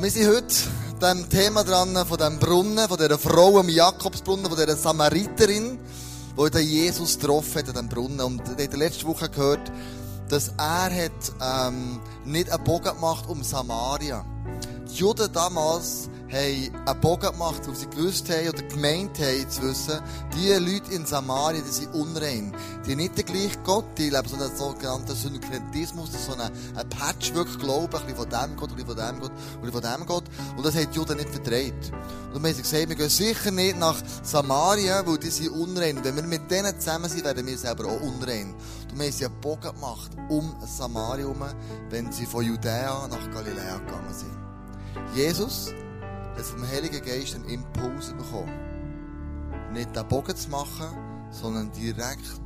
Wir sind heute dem Thema dran von dem Brunnen, von dieser Frau am Jakobsbrunnen, von dieser Samariterin, die Jesus getroffen hat an diesem Brunnen. Und in der letzten Woche gehört, dass er hat, ähm, nicht einen Bogen gemacht um Samaria. Die Juden damals haben einen Bogen gemacht, weil sie gewusst haben oder gemeint haben zu wissen, die Leute in Samaria, die sind unrein. Die haben nicht den gleichen Gott, die leben so einen sogenannten Synkretismus, so einen, einen Patchwork-Glauben, ein bisschen von dem Gott, ein bisschen von dem Gott, ein bisschen von dem Gott. Und das haben die Juden nicht verdreht. Und wir haben gesagt, wir gehen sicher nicht nach Samaria, weil die sind unrein. Und wenn wir mit denen zusammen sind, werden wir selber auch unrein. Und wir haben sie einen Bogen gemacht um Samaria herum, wenn sie von Judäa nach Galiläa gegangen sind. Jesus hat vom Heiligen Geist einen Impuls bekommen. Nicht den Bogen zu machen, sondern direkt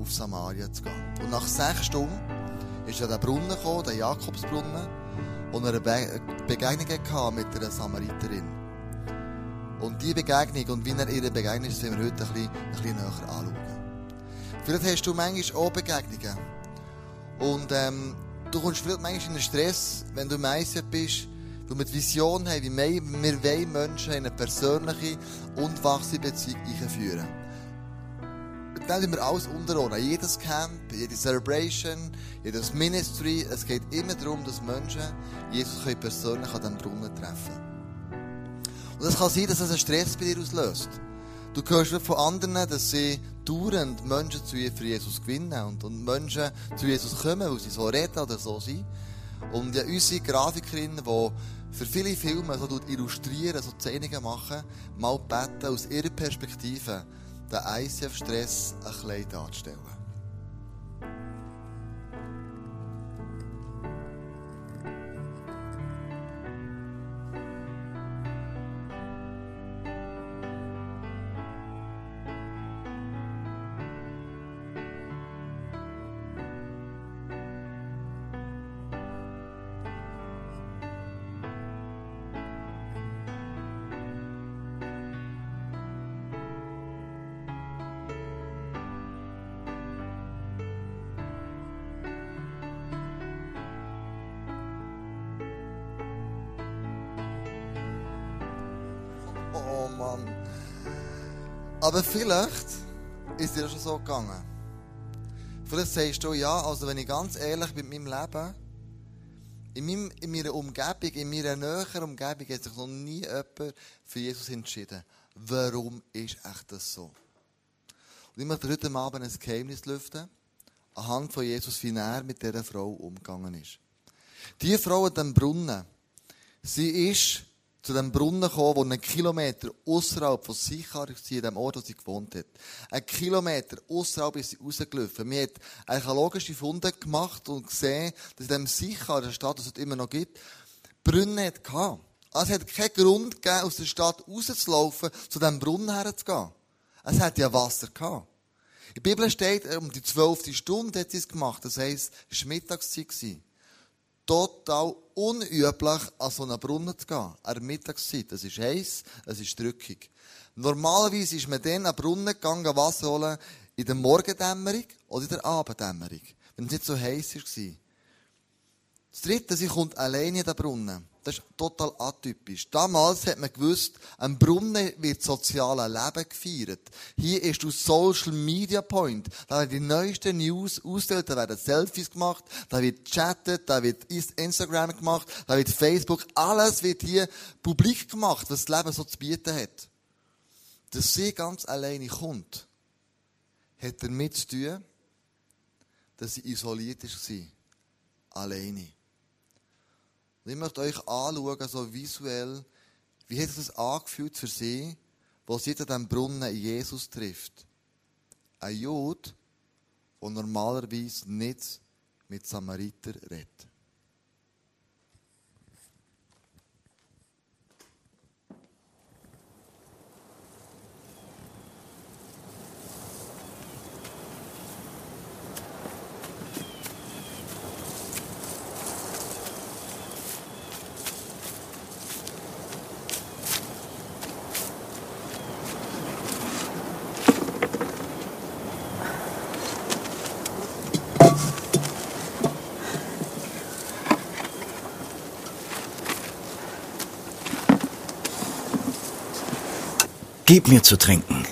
auf Samaria zu gehen. Und nach sechs Stunden ist er an den Brunnen gekommen, der Jakobsbrunnen, und er eine Begegnung hatte mit einer Samariterin. Und diese Begegnung und wie er ihre Begegnung ist, werden wir heute ein bisschen, ein bisschen näher anschauen. Vielleicht hast du manchmal auch Begegnungen. Und ähm, du kommst vielleicht manchmal in einen Stress, wenn du meistens bist, weil wir die Vision haben, wie wir, wir Menschen in eine persönliche und wachsende Beziehung einführen. Dann sind wir alles unterordnen. Jedes Camp, jede Celebration, jedes Ministry. Es geht immer darum, dass Menschen Jesus persönlich an diesem Brunnen treffen Und es kann sein, dass es einen Stress bei dir auslöst. Du hörst von anderen, dass sie dauernd Menschen zu Jesus gewinnen und, und Menschen zu Jesus kommen, weil sie so reden oder so sind. Und ja, unsere Grafikerin, die für viele Filme so illustrieren, so Szenen machen, mal beten, aus ihrer Perspektive den ICF-Stress ein bisschen darzustellen. Aber vielleicht ist dir schon so gegangen. Vielleicht sagst du, ja, also wenn ich ganz ehrlich bin mit meinem Leben, in, meinem, in meiner Umgebung, in meiner näheren Umgebung hat sich noch nie jemand für Jesus entschieden. Warum ist echt das so? Und ich möchte heute Abend ein Geheimnis lüften, anhand von Jesus, wie er mit dieser Frau umgegangen ist. Die Frau an dem Brunnen, sie ist zu dem Brunnen gekommen, der einen Kilometer außerhalb von Sichar war, in dem Ort, wo sie gewohnt hat. Ein Kilometer außerhalb ist sie rausgelaufen. Man hat archäologische Funde gemacht und gesehen, dass in dem Sichar, der Stadt, das es immer noch gibt, Brunnen hatte. Also es hat keinen Grund gegeben, aus der Stadt rauszulaufen, zu diesem Brunnen herzugehen. Es hat ja Wasser gehabt. In der Bibel steht, um die zwölfte Stunde hat sie es gemacht. Das heisst, es war Mittagszeit total unüblich, an so einen Brunnen zu gehen. An der Mittagszeit. Es ist heiß, es ist drückig. Normalerweise ist man dann an den Brunnen gegangen, Wasser holen, in der Morgendämmerung oder in der Abenddämmerung. Wenn es nicht so heiß war. Das dritte, sie kommt alleine in den Brunnen. Das ist total atypisch. Damals hat man gewusst, am Brunnen wird das soziale Leben gefeiert. Hier ist du Social Media Point. Da werden die neuesten News ausgestellt, da werden Selfies gemacht, da wird chattet, da wird Instagram gemacht, da wird Facebook. Alles wird hier publik gemacht, was das Leben so zu bieten hat. Dass sie ganz alleine kommt, hat damit zu tun, dass sie isoliert war. Alleine. Und ich möchte euch anschauen, so visuell, wie hat es angefühlt für sie, wo sie an diesem Brunnen Jesus trifft. Ein Jud, der normalerweise nicht mit Samariter redet. Gib mir zu trinken.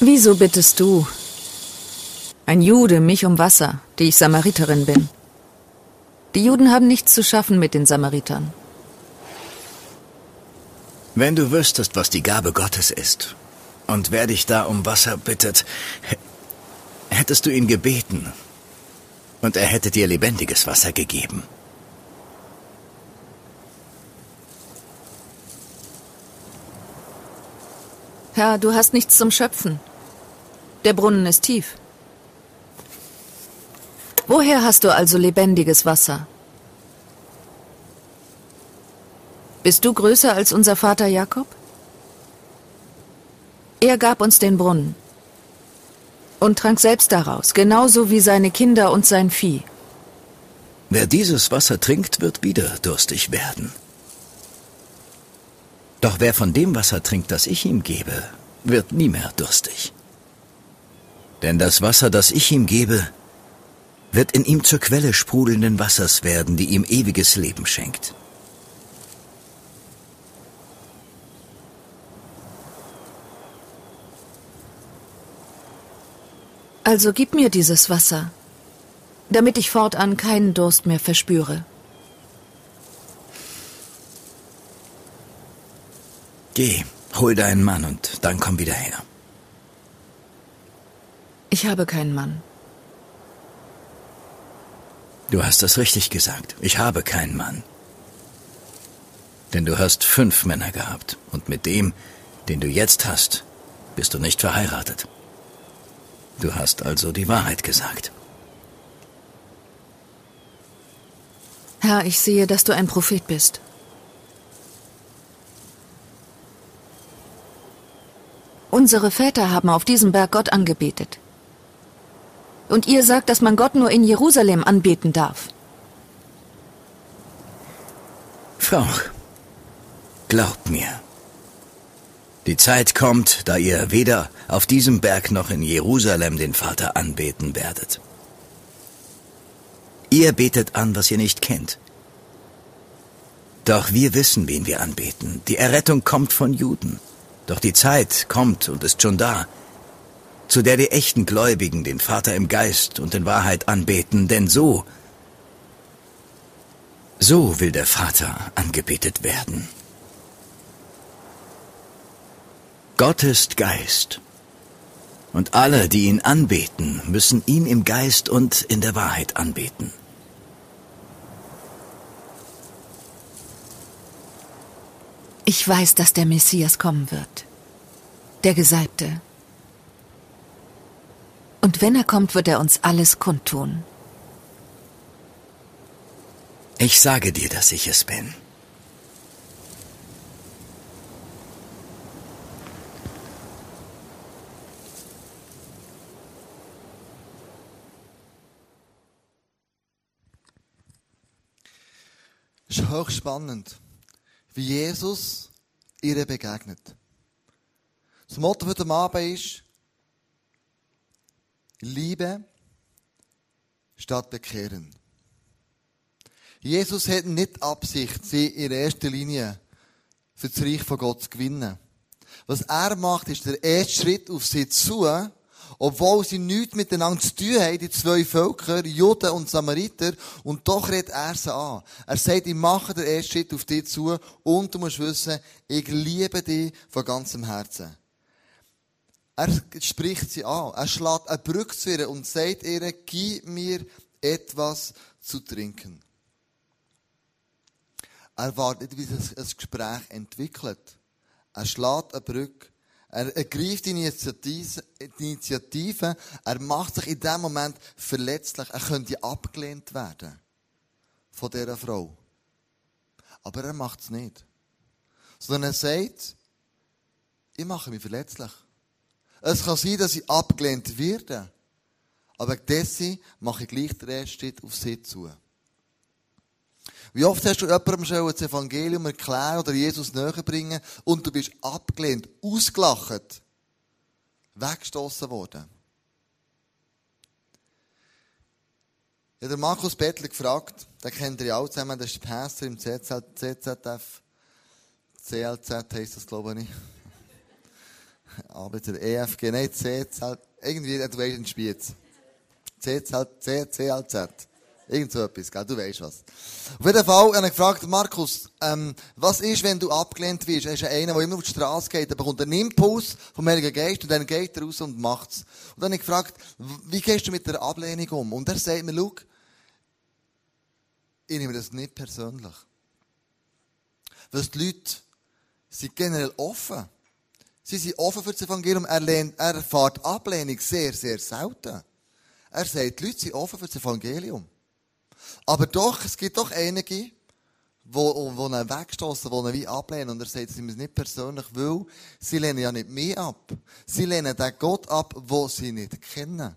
Wieso bittest du, ein Jude, mich um Wasser, die ich Samariterin bin? Die Juden haben nichts zu schaffen mit den Samaritern. Wenn du wüsstest, was die Gabe Gottes ist und wer dich da um Wasser bittet, hättest du ihn gebeten und er hätte dir lebendiges Wasser gegeben. Herr, du hast nichts zum Schöpfen. Der Brunnen ist tief. Woher hast du also lebendiges Wasser? Bist du größer als unser Vater Jakob? Er gab uns den Brunnen und trank selbst daraus, genauso wie seine Kinder und sein Vieh. Wer dieses Wasser trinkt, wird wieder durstig werden. Doch wer von dem Wasser trinkt, das ich ihm gebe, wird nie mehr durstig. Denn das Wasser, das ich ihm gebe, wird in ihm zur Quelle sprudelnden Wassers werden, die ihm ewiges Leben schenkt. Also gib mir dieses Wasser, damit ich fortan keinen Durst mehr verspüre. Geh, hol deinen Mann und dann komm wieder her. Ich habe keinen Mann. Du hast das richtig gesagt. Ich habe keinen Mann. Denn du hast fünf Männer gehabt und mit dem, den du jetzt hast, bist du nicht verheiratet. Du hast also die Wahrheit gesagt. Herr, ich sehe, dass du ein Prophet bist. Unsere Väter haben auf diesem Berg Gott angebetet. Und ihr sagt, dass man Gott nur in Jerusalem anbeten darf. Frau, glaub mir. Die Zeit kommt, da ihr weder auf diesem Berg noch in Jerusalem den Vater anbeten werdet. Ihr betet an, was ihr nicht kennt. Doch wir wissen, wen wir anbeten. Die Errettung kommt von Juden. Doch die Zeit kommt und ist schon da, zu der die echten Gläubigen den Vater im Geist und in Wahrheit anbeten, denn so, so will der Vater angebetet werden. Gott ist Geist, und alle, die ihn anbeten, müssen ihn im Geist und in der Wahrheit anbeten. Ich weiß, dass der Messias kommen wird. Der Gesalbte. Und wenn er kommt, wird er uns alles kundtun. Ich sage dir, dass ich es bin. Hochspannend, wie Jesus ihr begegnet. Das Motto den Abend ist, Liebe statt bekehren. Jesus hat nicht Absicht, sie in erster Linie für das Reich von Gott zu gewinnen. Was er macht, ist der erste Schritt auf sie zu, obwohl sie nichts miteinander zu tun haben, die zwei Völker, Juden und Samariter, und doch redet er sie an. Er sagt, ich mache den ersten Schritt auf dich zu, und du musst wissen, ich liebe dich von ganzem Herzen. Er spricht sie an. Er schlägt eine Brücke zu ihr und sagt ihr, gib mir etwas zu trinken. Er wartet, wie sich ein Gespräch entwickelt. Er schlägt eine Brücke. Er ergreift die Initiative. Er macht sich in dem Moment verletzlich. Er könnte abgelehnt werden. Von dieser Frau. Aber er macht es nicht. Sondern er sagt, ich mache mich verletzlich. Es kann sein, dass ich abgelehnt werde. Aber dessen mache ich gleich den Schritt auf sie zu. Wie oft hast du jemandem schon das Evangelium erklären oder Jesus näher bringen und du bist abgelehnt, ausgelacht, weggestoßen worden? Ja, der Markus Bettler gefragt, den kennt ihr ja auch zusammen, der ist Pastor im CZL, CZF. CLZ heisst das, glaube ich. Aber der EFG, nein, CZL, irgendwie, du weißt, ein Spiez. CZ, CLZ. Irgend so etwas, gell? Du weißt was. Auf jeden Fall habe ich gefragt, Markus, ähm, was ist, wenn du abgelehnt wirst? Er ist einer, der immer auf die Straße geht, er bekommt einen Impuls vom Heiligen Geist und dann geht er raus und macht's. Und dann habe ich gefragt, wie gehst du mit der Ablehnung um? Und er sagt mir, schau, ich nehme das nicht persönlich. Weil die Leute sind generell offen. Sie sind offen für das Evangelium. Er, er erfährt Ablehnung sehr, sehr selten. Er sagt, die Leute sind offen für das Evangelium. Aber doch, es gibt doch einige, wo, wo ihn wegstoßen, wo ihn wie ablehnen. Und er sagt, sie müssen nicht persönlich, weil sie lehnen ja nicht mehr ab. Sie lehnen den Gott ab, wo sie nicht kennen.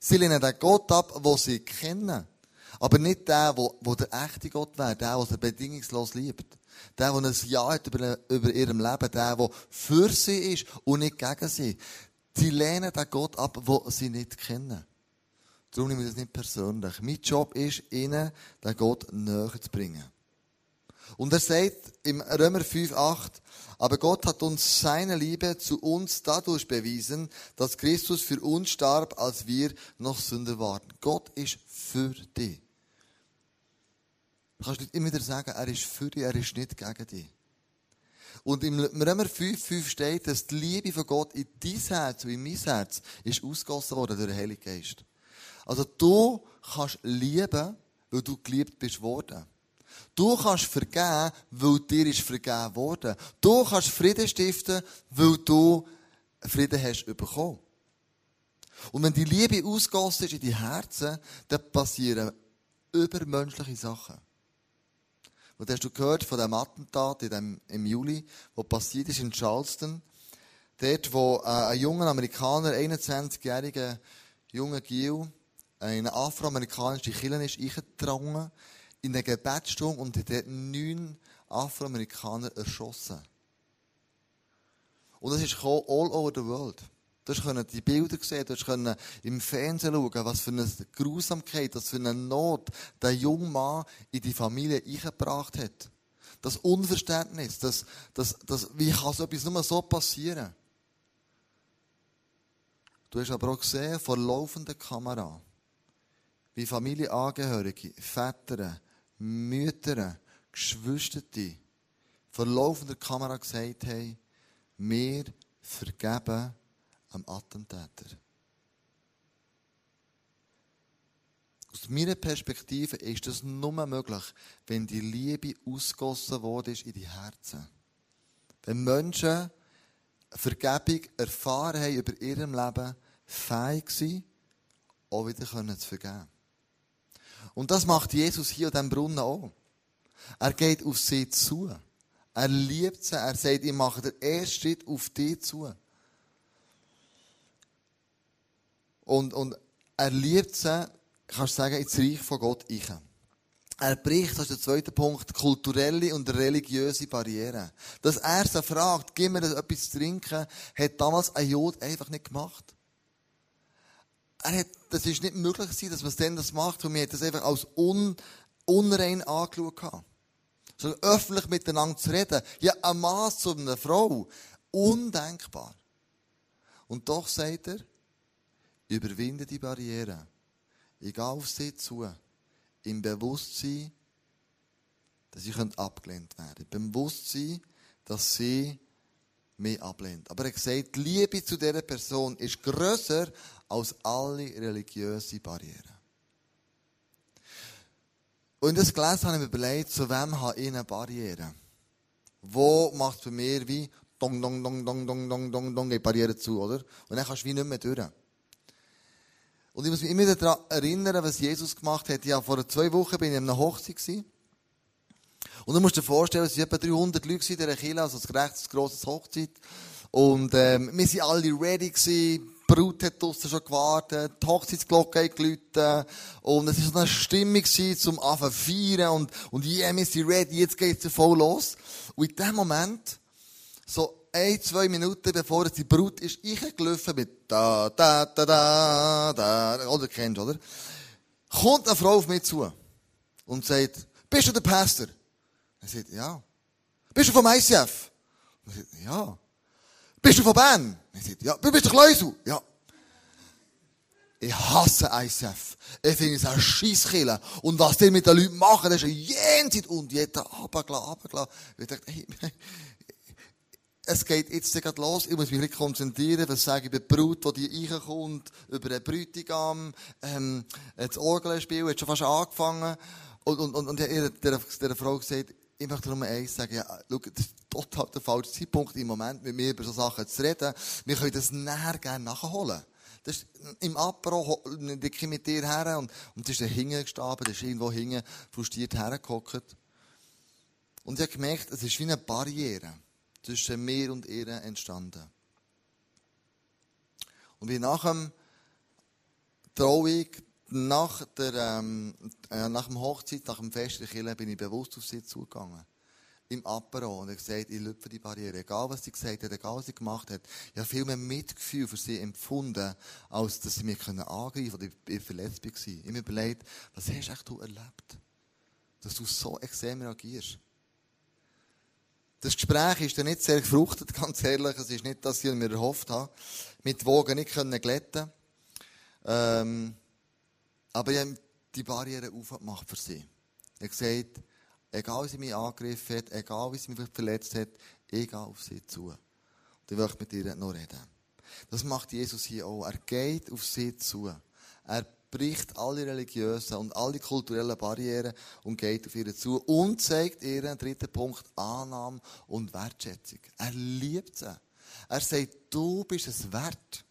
Sie lehnen den Gott ab, wo sie kennen. Aber nicht der, wo, der echte Gott wäre, der, der bedingungslos liebt. Der, der ein Ja hat über, über ihrem Leben, der, der für sie ist und nicht gegen sie. Sie lehnen den Gott ab, wo sie nicht kennen. Darum nehme ich das nicht persönlich. Mein Job ist, ihnen den Gott näher zu bringen. Und er sagt im Römer 5, 8, aber Gott hat uns seine Liebe zu uns dadurch bewiesen, dass Christus für uns starb, als wir noch Sünder waren. Gott ist für dich. Du kannst nicht immer wieder sagen, er ist für dich, er ist nicht gegen dich. Und im Römer 5, 5 steht, dass die Liebe von Gott in dein Herz und in mein Herz ist ausgossen worden durch den Heiligen Geist. Also du kannst lieben, weil du geliebt bist worden. Du kannst vergeben, weil dir ist vergeben worden. Du kannst Frieden stiften, weil du Frieden hast bekommen. Und wenn die Liebe ausgossen ist in die Herzen, dann passieren übermenschliche Sachen. Und hast du gehört von dem Attentat in dem, im Juli, wo passiert ist in Charleston? Dort, wo äh, ein junger Amerikaner, 21-jähriger junger Gil, eine afroamerikanische Kirche ist eingedrungen, in eine Gebetsstunde und hat neun Afroamerikaner erschossen. Und das ist all over the world. Du hast die Bilder sehen, du hast im Fernsehen schauen, was für eine Grausamkeit, was für eine Not der junge Mann in die Familie eingebracht hat. Das Unverständnis, das, das, das, wie kann so etwas nur so passieren? Du hast aber auch gesehen, vor laufender Kamera, wie Familienangehörige, Väter, Mütter, Geschwister vor laufender Kamera gesagt haben, wir vergeben am Attentäter. Aus meiner Perspektive ist das nur möglich, wenn die Liebe ausgossen wurde in die Herzen. Wenn Menschen Vergebung erfahren haben über ihrem Leben, fähig sind, auch wieder zu vergeben. Und das macht Jesus hier an diesem Brunnen auch. Er geht auf sie zu. Er liebt sie. Er sagt, ich mache den ersten Schritt auf dich zu. Und, und er liebt sie, kannst du sagen, ins Reich von Gott ich. Er bricht, das ist der zweite Punkt, kulturelle und religiöse Barrieren. Dass er fragt, gib mir etwas zu trinken, hat damals ein Jod einfach nicht gemacht. Er hat, das ist nicht möglich gewesen, dass man es dann das macht, und mir hat das einfach als un, unrein angeschaut. So öffentlich miteinander zu reden. Ja, ein Mann zu einer Frau. Undenkbar. Und doch sagt er, Überwinde die Barriere. Ich gehe auf sie zu. Im Bewusstsein, dass ich abgelehnt werden Im Bewusstsein, dass sie mich ablehnt. Aber er sagt, die Liebe zu dieser Person ist grösser als alle religiösen Barrieren. Und das gelesen habe ich mir überlegt, zu wem habe ich eine Barriere? Wo macht es bei mir wie dong, dong, dong, dong, dong, dong, dong, dong, die Barriere zu, oder? Und dann kannst du wie nicht mehr durch. Und ich muss mich immer daran erinnern, was Jesus gemacht hat. Ja, vor zwei Wochen bin ich in einer Hochzeit gewesen. Und du musst dir vorstellen, es waren etwa 300 Leute in dieser Kirche, also ein recht grosses Hochzeit. Und, ähm, wir waren alle ready gewesen. Die Brut hat draussen schon gewartet, die Hochzeitsglocke hat geläutet. Und es war so eine Stimmung zum Anfang feiern. Und, und yeah, wir sind ready, jetzt geht's ja voll los. Und in dem Moment, so ein, zwei Minuten bevor die Brut ist, ich gelaufen mit da, da, da, da, da, oder kennst, oder? kommt eine Frau auf mich zu und sagt, bist du der Pastor? Er sagt, ja. Bist du vom ICF? Er sagt, ja. Bist du von Bern? Er sagt, ja. Bist du Kleusel? Ja. Ich hasse ICF. Ich finde es ein Scheisskiller. Und was die mit den Leuten machen, das ist ein Jenseits und jeder runtergelassen, runtergelassen. Ich dachte, hey, es geht jetzt gerade los, ich muss mich richtig konzentrieren, was sage ich über die Brut, die die reinkommt, über den Bräutigam, ähm, das Orgelspiel hat schon fast angefangen. Und, und, und, und der, der, der Frau gesagt, ich möchte nur eins sagen, ja, schau, das ist total der falsche Zeitpunkt im Moment, mit mir über so Sachen zu reden. Wir können das nachher gerne nachholen. Das ist, Im Apro ich mit dir her und, und das ist der Hinge gestanden, der ist irgendwo hinten frustriert hergehockt. Und ich habe gemerkt, es ist wie eine Barriere zwischen mir und ihr entstanden. Und wie nach dem Trauung, nach, der, ähm, äh, nach dem Hochzeit, nach dem Fest der Kirche, bin ich bewusst auf sie zugegangen. Im Apero. Und ich gesagt, ich lüpfe die Barriere. Egal, was sie gesagt hat, egal, was sie gemacht hat. Ich habe viel mehr Mitgefühl für sie empfunden, als dass sie mich angreifen oder ich verletzt war. Ich habe mir überlegt, was hast du erlebt? Dass du so extrem reagierst. Das Gespräch ist dann nicht sehr gefruchtet, ganz ehrlich. Es ist nicht, dass ich mir erhofft habe. Mit Wogen nicht können glätten. Ähm, aber ich habe die Barriere aufgemacht für sie. Ich habe gesagt, egal wie sie mich angegriffen hat, egal wie sie mich verletzt hat, ich gehe auf sie zu. Und ich möchte mit ihr noch reden. Das macht Jesus hier auch. Er geht auf sie zu. Er bricht alle religiösen und alle kulturellen Barrieren und geht auf ihre zu und zeigt ihren dritten Punkt Annahme und Wertschätzung. Er liebt sie. Er sagt, du bist es wert.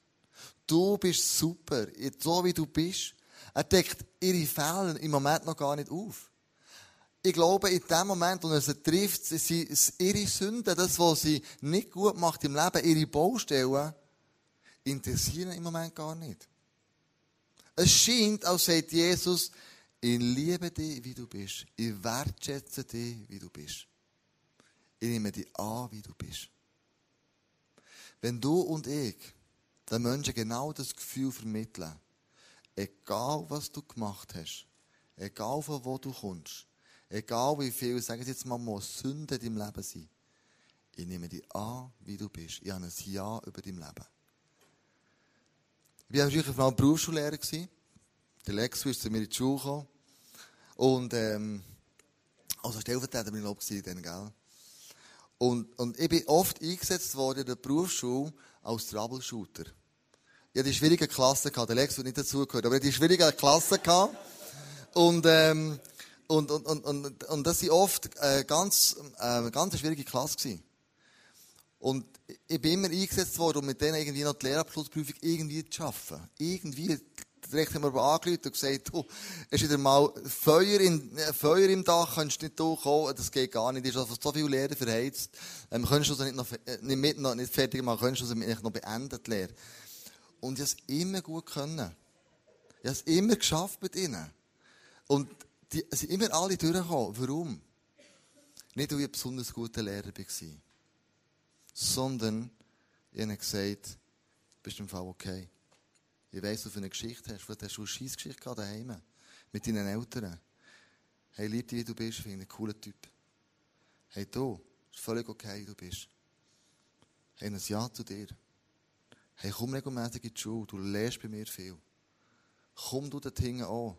Du bist super, so wie du bist. Er deckt ihre Fehler im Moment noch gar nicht auf. Ich glaube, in dem Moment, wo er sie trifft, sind ihre Sünden, das, was sie nicht gut macht im Leben, ihre Baustellen, interessieren im Moment gar nicht. Es scheint, als sagt Jesus, ich liebe dich, wie du bist. Ich wertschätze dich, wie du bist. Ich nehme dich an, wie du bist. Wenn du und ich den Menschen genau das Gefühl vermitteln, egal was du gemacht hast, egal von wo du kommst, egal wie viel, sagen Sie jetzt mal, muss Sünde in deinem Leben sein, ich nehme dich an, wie du bist. Ich habe ein Ja über dein Leben. Ich war früher vor allem Berufsschullehrer. Der Lexus ist zu mir in die Schule gekommen. Und, ähm, also Stellvertreter bin ich, glaube dann, gell? Und, und ich bin oft eingesetzt worden in der Berufsschule als Troubleshooter. Ich hatte die schwierige Klasse. Der Lex wird nicht dazugehört, aber ich hatte die schwierige Klasse. Und, ähm, und, und, und, und, und das war oft äh, ganz, äh, ganz eine schwierige Klasse gewesen. Und ich bin immer eingesetzt worden, um mit denen irgendwie noch die Lehrabschlussprüfung irgendwie zu schaffen. Irgendwie, direkt haben wir aber angerufen und gesagt, du, ist wieder mal Feuer, in, äh, Feuer im Dach, kannst du nicht durchkommen, das geht gar nicht, ist also so viele Lehrer verheizt, ähm, könntest du sie nicht noch, äh, nicht mit, noch, nicht fertig machen, könntest du sie nicht noch beenden, die Lehre. Und ich habe es immer gut können. Ich habe es immer geschafft mit ihnen. Und die sind immer alle durchgekommen. Warum? Nicht, weil ich ein besonders guter Lehrer war sondern ich habe gesagt, bist im Fall okay. Ich weiss, du für eine Geschichte hast. Vielleicht hast du eine Scheissgeschichte gehabt daheim. Mit deinen Eltern. Hey, lieb dich, wie du bist. Ich finde einen cooler Typ. Hey, du. Ist völlig okay, wie du bist. Hey, ein Ja zu dir. Hey, komm regelmäßig in die Schule. Du lernst bei mir viel. Komm du dorthin an.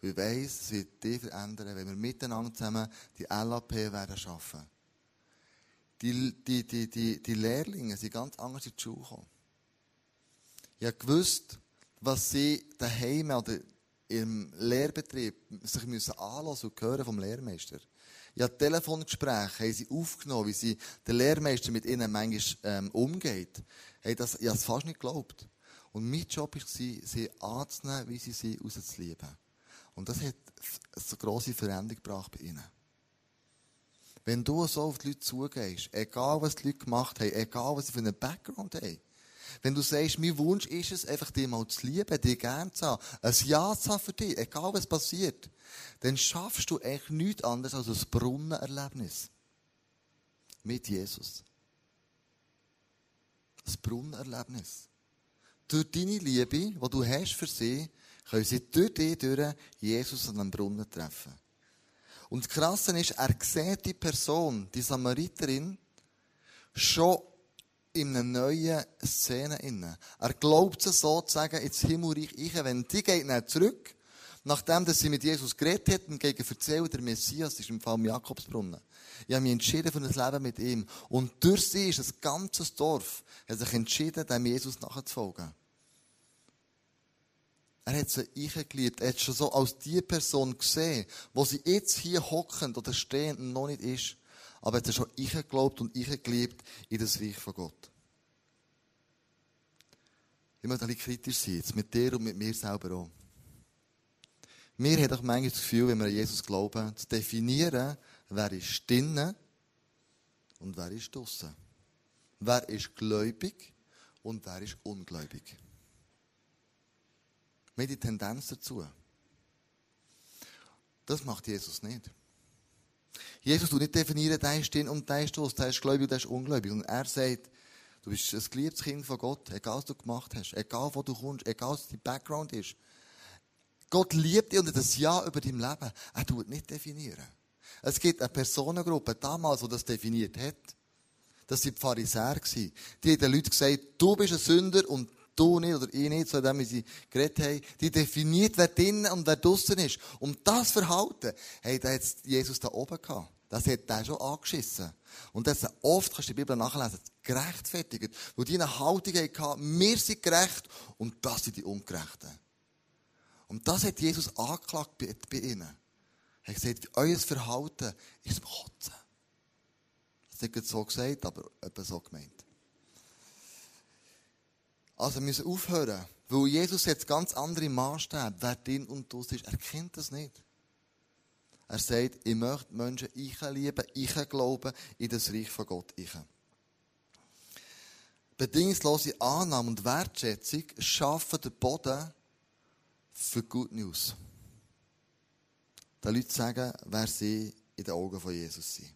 Ich weiss, es wird dich verändern, wenn wir miteinander zusammen die LAP werden schaffen die, die, die, die, die Lehrlinge sind ganz anders in die Schule gekommen. Ich habe was sie daheim oder im Lehrbetrieb sich müssen anlassen und hören vom Lehrmeister. Habe Telefongespräche haben sie aufgenommen, wie sie der Lehrmeister mit ihnen manchmal ähm, umgeht. Hey, das, ich habe es fast nicht geglaubt. Und mein Job war, sie anzunehmen, wie sie sind, rauszulieben. Und das hat eine grosse Veränderung gebracht bei ihnen. Wenn du so auf die Leute zugehst, egal was die Leute gemacht haben, egal was sie für einen Background haben, wenn du sagst, mein Wunsch ist es, einfach dich mal zu lieben, dich gern zu haben, ein Ja zu haben für dich, egal was passiert, dann schaffst du echt nichts anderes als ein Brunnenerlebnis. Mit Jesus. Ein Brunnenerlebnis. Durch deine Liebe, die du hast für sie, können sie durch die durch Jesus an einem Brunnen treffen. Und das Krasse ist, er sieht die Person, die Samariterin, schon in einer neuen Szene inne. Er glaubt sie sozusagen ins Himmelreich ich, wenn die geht dann zurück, nachdem dass sie mit Jesus geredet hat und gegen erzählt, der Messias ist im Fall im Jakobsbrunnen. Ich habe mich entschieden für ein Leben mit ihm. Und durch sie ist das ganze Dorf hat sich entschieden, dem Jesus nachzufolgen. Er hat sie eingeliebt. Er hat schon so als die Person gesehen, wo sie jetzt hier hockend oder stehend noch nicht ist. Aber er hat sie schon eingeglaubt und eingeliebt in das Reich von Gott. Ich möchte ein bisschen kritisch sein, jetzt mit dir und mit mir selber auch. Wir haben doch manchmal das Gefühl, wenn wir an Jesus glauben, zu definieren, wer ist drinnen und wer ist draussen. Wer ist gläubig und wer ist ungläubig. Wir haben die Tendenz dazu. Das macht Jesus nicht. Jesus tut nicht definieren, der ist drin und der ist draussen, der ist gläubig und der ist ungläubig. Und er sagt, du bist ein geliebtes Kind von Gott, egal was du gemacht hast, egal wo du kommst, egal was dein Background ist. Gott liebt dich und ein Ja über dein Leben. Er tut nicht definieren. Es gibt eine Personengruppe damals, die das definiert hat. Das waren die Pharisäer. Die haben den Leuten gesagt, du bist ein Sünder und du nicht oder ich nicht, so wie sie geredet haben. Die definiert, wer drinnen und wer draussen ist. Und das Verhalten, hey, da hat Jesus da oben gehabt. Das hat er schon angeschissen. Und das oft, kannst du die Bibel nachlesen, gerechtfertigt. Wo die eine Haltung hatten, wir sind gerecht und das sind die Ungerechten. Und das hat Jesus angeklagt bei, bei ihnen. Er hat gesagt, euer Verhalten ist zum Kotzen. Das ist nicht so gesagt, aber etwa so gemeint. Also wir müssen aufhören, weil Jesus jetzt ganz andere Maßstäbe, wer drin und aus ist. Er kennt das nicht. Er sagt, ich möchte Menschen ich lieben, ich glauben in das Reich von Gott. Ich. Bedingungslose Annahme und Wertschätzung schaffen den Boden für Good News. Den Leute sagen, wer sie in den Augen von Jesus sind.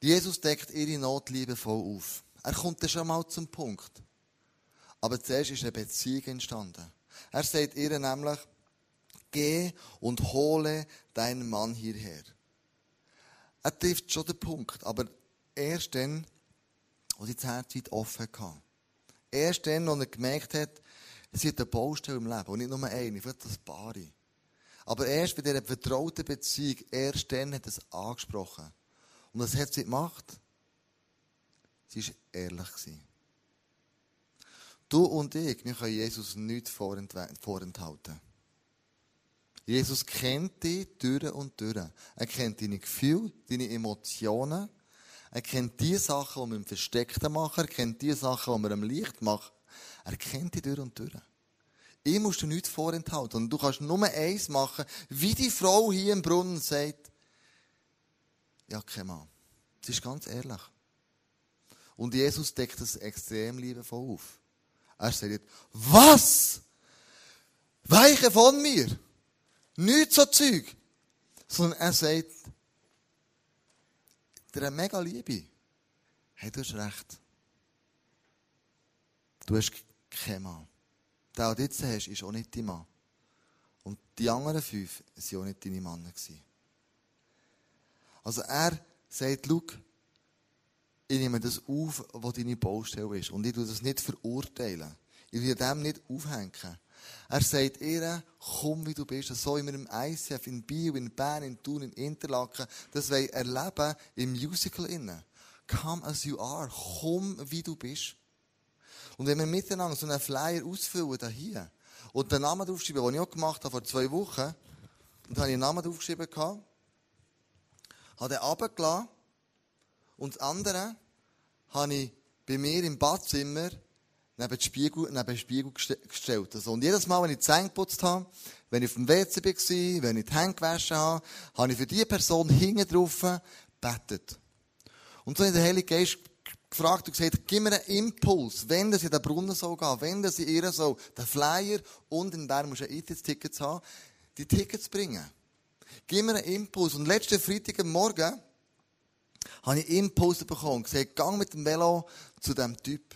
Jesus deckt ihre Not liebevoll auf. Er kommt schon mal zum Punkt. Aber zuerst ist eine Beziehung entstanden. Er sagt ihr nämlich, geh und hole deinen Mann hierher. Er trifft schon den Punkt, aber erst dann, wo sie das Herz offen hatte. Erst dann, als er gemerkt hat, sie hat eine Baustelle im Leben und nicht nur eine, vielleicht das Paare. Aber erst bei dieser vertrauten Beziehung, erst dann hat es angesprochen. Und was hat sie gemacht? Sie war ehrlich. Du und ich, wir können Jesus nichts vorenthalten. Jesus kennt dich durch und durch. Er kennt deine Gefühle, deine Emotionen. Er kennt die Sachen, die wir im Versteckten machen. Er kennt die Sachen, die wir im Licht machen. Er kennt dich durch und durch. Ich muss dir nichts vorenthalten. Und du kannst nur eins machen, wie die Frau hier im Brunnen sagt, ja, kein Mann. Sie ist ganz ehrlich. Und Jesus deckt das extrem liebevoll auf. Er sagt, was? Weiche von mir. Nicht so Zeug. Sondern er sagt, der mega Liebe. Hey, du hast recht. Du hast keinen Mann. Der, den du jetzt hast, ist auch nicht dein Mann. Und die anderen fünf waren auch nicht deine Männer. Also er sagt, schau, ich nehme das auf, was deine Baustelle ist. Und ich tue das nicht verurteilen. Ich will dem nicht aufhängen. Er sagt ihr, komm wie du bist. So wie wir im ICF, in Bio, in Bern, in Thun, in Interlaken, das wir erleben im Musical innen. Come as you are. Komm wie du bist. Und wenn wir miteinander so einen Flyer ausfüllen, da hier, und den Namen draufschreiben, den ich auch gemacht habe vor zwei Wochen, und da habe ich einen Namen draufgeschrieben, habe den runtergelassen, und das andere habe ich bei mir im Badzimmer neben den Spiegel, neben den Spiegel gestellt. Also, und jedes Mal, wenn ich die Zähne geputzt habe, wenn ich auf dem WC war, wenn ich die Hände gewaschen habe, habe ich für diese Person hinten drauf gebetet. Und so in der Heilige Geist gefragt und gesagt, gib mir einen Impuls, wenn das in den Brunnen soll gehen, wenn das in ihr soll, den Flyer und in der musst du ein Eintritts-Tickets haben, die Tickets bringen. Gib mir einen Impuls. Und letzten Freitag Morgen habe ich Impuls bekommen und gesagt, gang mit dem Velo zu diesem Typ.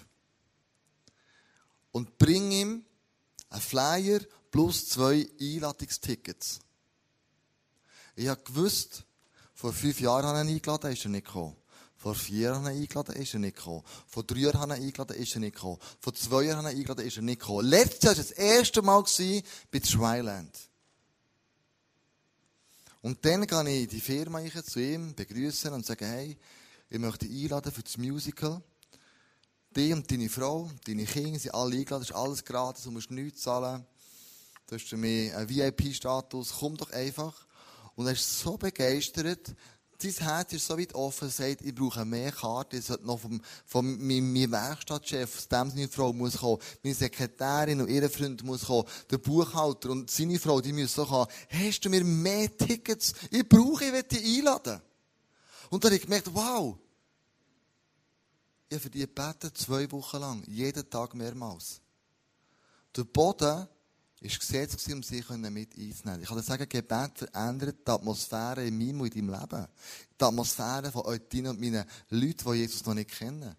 Und bring ihm Ein Flyer plus zwei Einladungstickets. Ich habe gewusst, vor fünf Jahren habe ich ihn eingeladen, ist er nicht gekommen. Vor vier Jahren ich eingeladen, ist er nicht gekommen. Vor drei Jahren ich eingeladen, ist er nicht gekommen. Vor zwei Jahren ich eingeladen, ist er nicht gekommen. Letztes Jahr war das erste Mal bei Tryland. Und dann gehe ich in die Firma zu ihm, begrüßen und sage, hey, ich möchte dich einladen für das Musical. Die und deine Frau, deine Kinder sind alle eingeladen, das ist alles gratis, du musst nichts zahlen. Du hast für mich einen VIP-Status, komm doch einfach. Und er ist so begeistert, sein Herz ist so weit offen, sagt, ich brauche mehr Karten, ich sollte noch vom, vom, meinem, meinem Werkstattchef, dem seine Frau muss kommen, meine Sekretärin und ihre Freund muss kommen, der Buchhalter und seine Frau, die müssen so kommen. Hast du mir mehr Tickets? Ich brauche, ich will dich einladen. Und dann habe ich gemerkt, wow, ich habe für die gebeten, zwei Wochen lang, jeden Tag mehrmals. Der Boden war gesetzt, um sie mit einzunehmen. Ich kann dir sagen, Gebet verändert die Atmosphäre in meinem und in deinem Leben. Die Atmosphäre von euch deinen und meinen Leuten, die Jesus noch nicht kennen.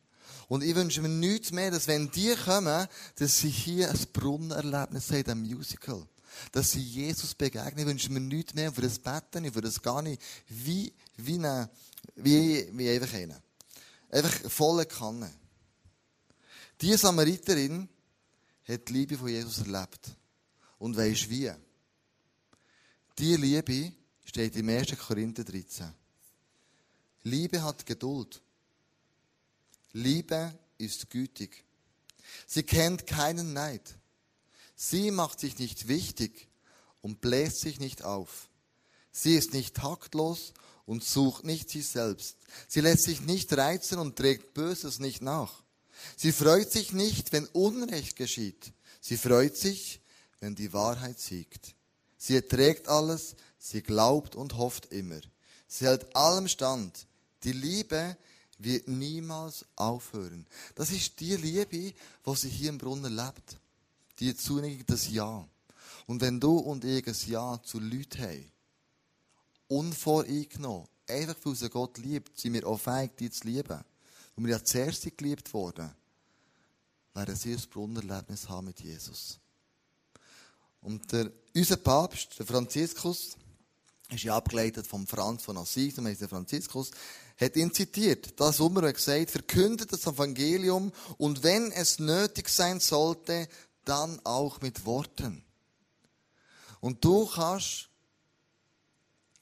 Und ich wünsche mir nichts mehr, dass wenn die kommen, dass sie hier ein Brunnenerlebnis haben, ein Musical. Dass sie Jesus begegnen. Ich wünsche mir nichts mehr für das Betten, für das gar nicht, wie, wie, eine, wie, wie einfach einen. Einfach volle Kanne. Die Samariterin hat die Liebe von Jesus erlebt. Und weisst wie? Die Liebe steht im 1. Korinther 13. Liebe hat Geduld. Liebe ist gütig. Sie kennt keinen Neid. Sie macht sich nicht wichtig und bläst sich nicht auf. Sie ist nicht taktlos und sucht nicht sich selbst. Sie lässt sich nicht reizen und trägt Böses nicht nach. Sie freut sich nicht, wenn Unrecht geschieht. Sie freut sich, wenn die Wahrheit siegt. Sie erträgt alles, sie glaubt und hofft immer. Sie hält allem stand. Die Liebe wird niemals aufhören. Das ist die Liebe, wo sie hier im Brunnen lebt. Die Zuneigung, das Ja. Und wenn du und ich ein Ja zu Leuten haben, unvoreingenommen, einfach weil sie Gott liebt, sind wir auch fähig, die zu lieben. Und wir ja zuerst geliebt worden, werden sie ein Brunnerlebnis haben mit Jesus. Und der, unser Papst, der Franziskus, ist ja abgeleitet vom Franz von Assis, und der Franziskus, hat ihn zitiert. Das Sommer hat gesagt, verkündet das Evangelium und wenn es nötig sein sollte, dann auch mit Worten. Und du kannst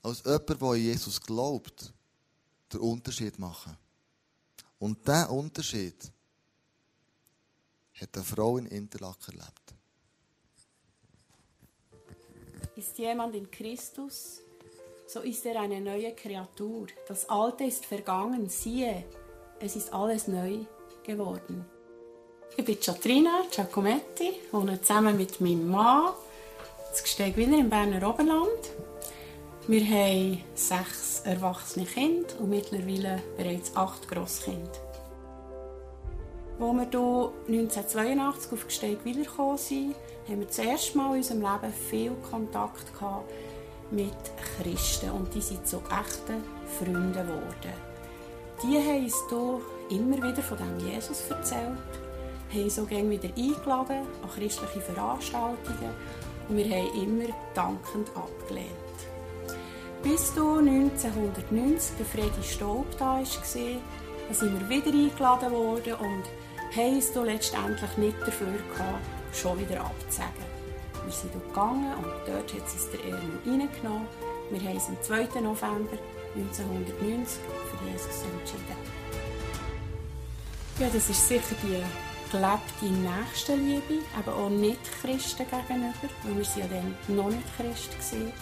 als jemand, der an Jesus glaubt, den Unterschied machen. Und diesen Unterschied hat eine Frau in Interlaken erlebt. Ist jemand in Christus, so ist er eine neue Kreatur. Das Alte ist vergangen, siehe, es ist alles neu geworden. Ich bin Chatrina Giacometti, wohne zusammen mit meinem Mann in Gesteg Wiener im Berner Oberland. Wir haben sechs erwachsene Kinder und mittlerweile bereits acht Grosskinder. Als wir hier 1982 auf Gsteigwiller gekommen sind, haben wir das erste Mal in unserem Leben viel Kontakt mit Christen und die sind zu echten Freunden geworden. Die haben uns hier immer wieder von dem Jesus erzählt, haben uns auch wieder eingeladen an christliche Veranstaltungen und wir haben immer dankend abgelehnt. Bis du 1990 der Freddy Staub da war, sind wir wieder eingeladen worden und haben es letztendlich nicht dafür gehabt, schon wieder abzusagen. Wir sind dort gegangen und dort hat es der Erwin reingenommen. Wir haben uns am 2. November 1990 für Jesus entschieden. Ja, das ist sicher die gelebte Nächstenliebe, aber auch nicht Christen gegenüber, weil wir ja dann noch nicht Christen waren.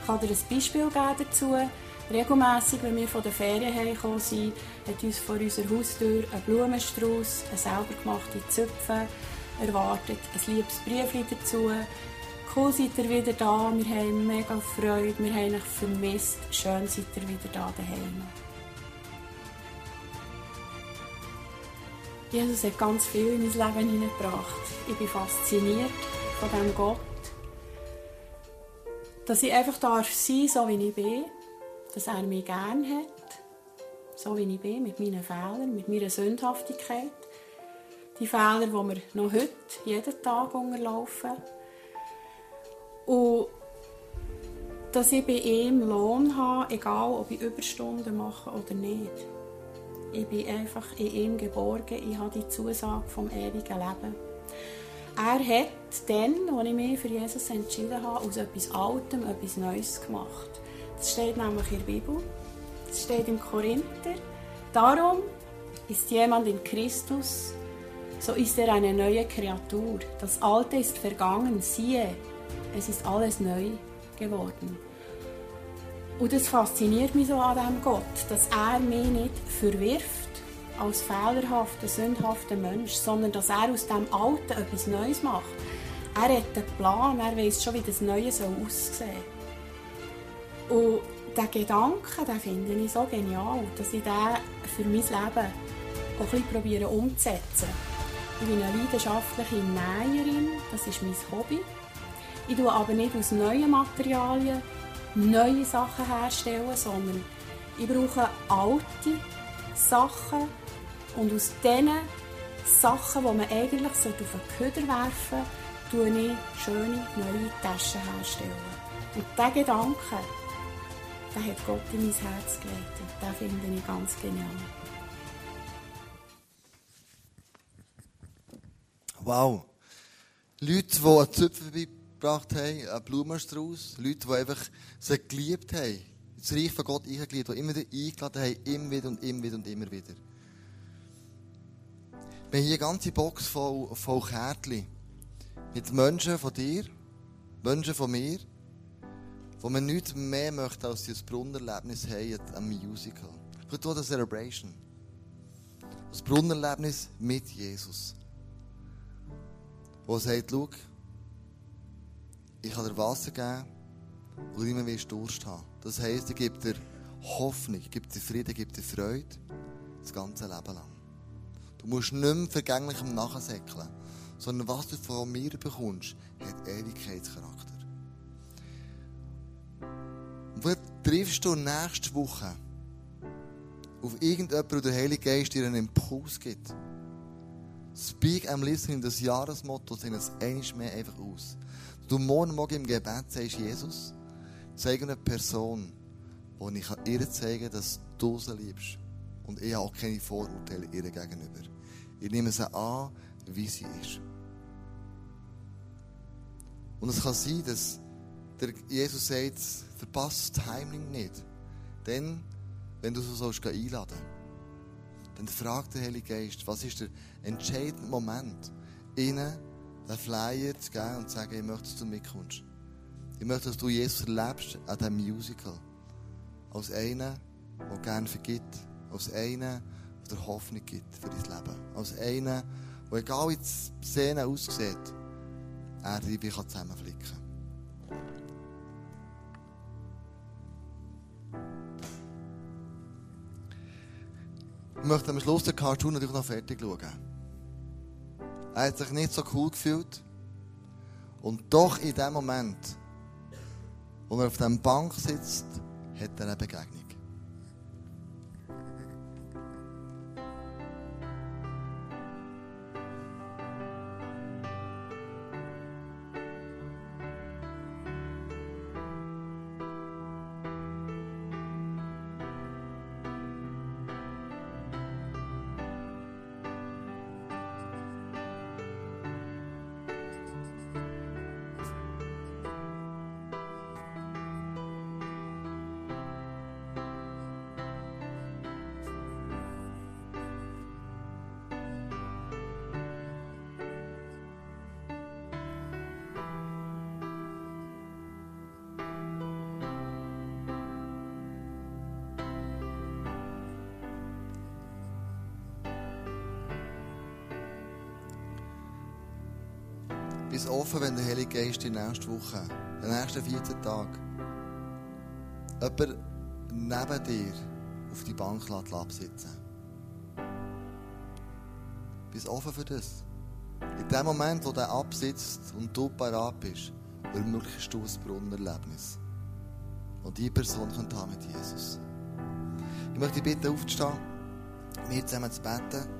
Ich kann dir ein Beispiel geben dazu. Regelmässig, wenn wir von der Ferien heimgekommen sind, hat uns vor unserer Haustür ein Blumenstrauß, eine selber gemachte Zöpfe erwartet, ein liebes Brief dazu. Cool seid ihr wieder da, wir haben mega Freude, wir haben euch vermisst. Schön seid ihr wieder da daheim. Jesus hat ganz viel in mein Leben hineingebracht. Ich bin fasziniert von diesem Gott dass ich einfach darf sein, so wie ich bin, dass er mich gern hat, so wie ich bin, mit meinen Fehlern, mit meiner Sündhaftigkeit, Die Fehler, die wir noch heute, jeden Tag unterlaufen. Und dass ich bei ihm Lohn habe, egal ob ich Überstunden mache oder nicht. Ich bin einfach in ihm geborgen. Ich habe die Zusage vom ewigen Leben. Er hat dann, als ich mich für Jesus entschieden habe, aus etwas Altem etwas Neues gemacht. Das steht nämlich in der Bibel. Das steht im Korinther. Darum ist jemand in Christus, so ist er eine neue Kreatur. Das Alte ist vergangen, siehe, es ist alles neu geworden. Und das fasziniert mich so an diesem Gott, dass er mich nicht verwirft als fehlerhafter, sündhafter Mensch, sondern dass er aus dem Alten etwas Neues macht. Er hat einen Plan, er weiß schon, wie das Neue soll aussehen soll. Und diesen Gedanken, den finde ich so genial, dass ich den für mein Leben auch ein bisschen umzusetzen. Ich bin eine leidenschaftliche Näherin, das ist mein Hobby. Ich tue aber nicht aus neuen Materialien neue Sachen herstellen, sondern ich brauche alte Sachen und aus diesen Sachen, die man eigentlich auf den Köder werfen sollte, tue ich schöne neue Taschen herstellen. Und diesen Gedanken, den hat Gott in mein Herz gelegt den finde ich ganz genial. Wow. Leute, die einen Zöpfe gebracht haben, einen Blumenstrauß, Leute, die einfach sie geliebt haben, das Reich von Gott eingeliebt, die immer wieder eingeladen haben, immer wieder und immer wieder und immer wieder. Wir haben hier eine ganze Box voll, voll Kärtchen mit Menschen von dir, Menschen von mir, wo man nichts mehr möchte, als dieses Brunnerlebnis haben, am Musical. Ich tue das Celebration. Das Brunnerlebnis mit Jesus. Wo er sagt, schau, ich kann dir Wasser geben, wo du immer willst Durst haben. Das heisst, ich gebe dir Hoffnung, gebe dir Frieden, gebe dir Freude, das ganze Leben lang. Du musst nicht mehr vergänglichem nachsäckeln, sondern was du von mir bekommst, hat Ewigkeitscharakter. Und wo triffst du nächste Woche auf irgendjemanden, der der Heilige Geist dir einen Impuls gibt? Speak am Listening, das Jahresmotto, sind es einiges mehr einfach aus. Du morgen Morgen im Gebet sagst, Jesus, zeige eine Person, wo ich ihr zeigen kann, dass du sie liebst. Und ich habe auch keine Vorurteile ihr gegenüber. Ich nehme sie an, wie sie ist. Und es kann sein, dass der Jesus sagt, verpasst das Timing nicht. Denn, wenn du so sollst dann fragt der Heilige Geist, was ist der entscheidende Moment, ihnen den Flyer zu geben und zu sagen, ich möchte, dass du mitkommst. Ich möchte, dass du Jesus erlebst an diesem Musical. Als einer, der gerne vergibt. Als einer, der Hoffnung gibt für dein Leben. Als einer, der, egal wie die Szene aussieht, er dich zusammenflicken kann. Möchte am Schluss den Cartoon natürlich noch fertig schauen. Er hat sich nicht so cool gefühlt. Und doch in dem Moment, wo er auf der Bank sitzt, hat er eine Begegnung. Bist offen, wenn der Heilige Geist die nächste Woche, den nächsten 14 Tagen, jemand neben dir auf die Bank absitzen. Bist offen für das? In dem Moment, wo der absitzt und du parat bist, ermöglichst du ein Brunnerlebnis. Und die Person könnte haben mit Jesus. Ich möchte dich bitten, aufzustehen, mir zusammen zu beten.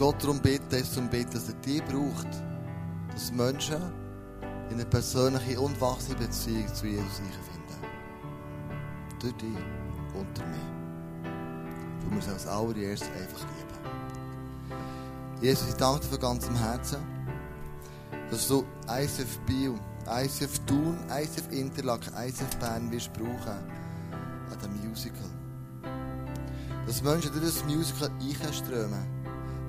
Gott darum bitten, ist zum Bitten, dass er die braucht, dass Menschen in eine persönliche und wachsende Beziehung zu Jesus finden. Durch dich und durch mich. Wir es als allererstes einfach lieben. Jesus, ich danke dir von ganzem Herzen, dass du ICF Biel, ICF Thun, ICF Interlaken, ICF Bern wirst brauchen an diesem Musical. Dass Menschen durch das Musical einströmen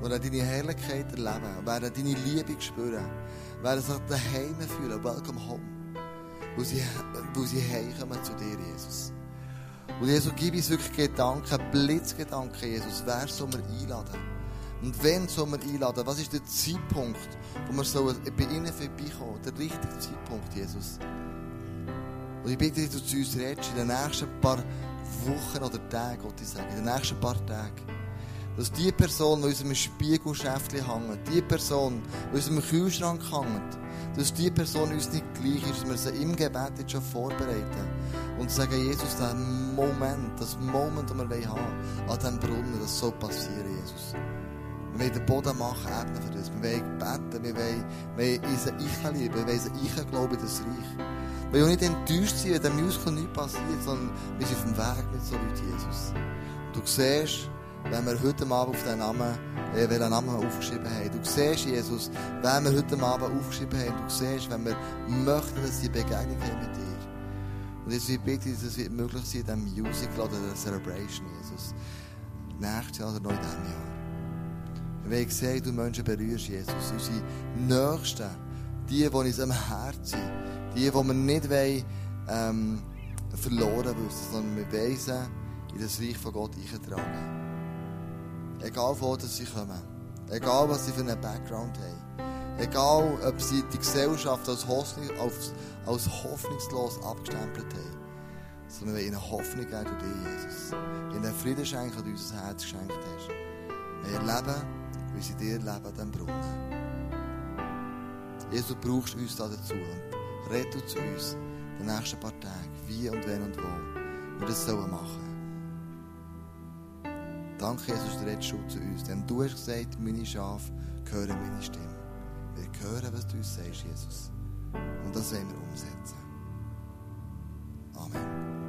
und deine Herrlichkeit erleben, werden deine Liebe spüren, werden sich daheim fühlen, welcome home, wo sie, wo sie heimkommen zu dir, Jesus. Und Jesus, gib uns wirklich Gedanken, Blitzgedanken, Jesus, wer soll wir einladen? Und wenn soll wir einladen? Was ist der Zeitpunkt, wo wir bei ihnen vorbeikommen? Der richtige Zeitpunkt, Jesus. Und ich bitte dich, dass du zu uns redest in den nächsten paar Wochen oder Tagen, Gott ich sagen, in den nächsten paar Tagen. Dass die Person, die unserem Spiegelschäftchen hängt, die Person, die unserem Kühlschrank hängt, dass die Person uns nicht gleich ist, dass wir sie im Gebet jetzt schon vorbereiten und sagen, Jesus, der Moment, das Moment, das wir haben an diesem Brunnen, das soll passieren, Jesus. Wir wollen den Boden machen, ebnen für das. Wir wollen beten, wir wollen, wollen unseren Ich lieben, wir wollen unseren Ich glauben in das Reich. Wir wollen nicht enttäuscht sein, wenn dem Musical nichts passiert, sondern wir sind auf dem Weg mit so Leuten, Jesus. Und du siehst, wenn wir heute Abend auf den Namen, äh, welchen Namen wir aufgeschrieben haben. Du siehst, Jesus, wenn wir heute Abend aufgeschrieben haben, du siehst, wenn wir möchten, dass sie Begegnung haben mit dir. Und jetzt wird bitte, dass es wird möglich sein, in diesem Musical oder der Celebration, Jesus. Nächstes Jahr oder noch in diesem Jahr. Wir wollen sehen, du Menschen berührst, Jesus. Unsere Nächsten, die, die in unserem Herzen sind, die, die wir nicht wollen, ähm, verloren wissen, sondern wir weisen in das Reich von Gott eintragen. Egal wo sie kommen. Egal was sie für einen Background haben. Egal ob sie die Gesellschaft als, Hoffnung, als hoffnungslos abgestempelt haben. Sondern wir ihnen Hoffnung geben durch dich, Jesus. Ihnen Frieden schenken, den unser Herz geschenkt hast. Wir erleben, wie sie dir leben diesem Brunnen. Jesus, du brauchst uns da dazu. Und red du zu uns den nächsten paar Tagen, wie und wenn und wo wir das sollen machen. Danke, Jesus, du redest schon zu uns. Denn du hast gesagt, meine Schafe hören meine Stimme. Wir hören, was du uns sagst, Jesus. Und das werden wir umsetzen. Amen.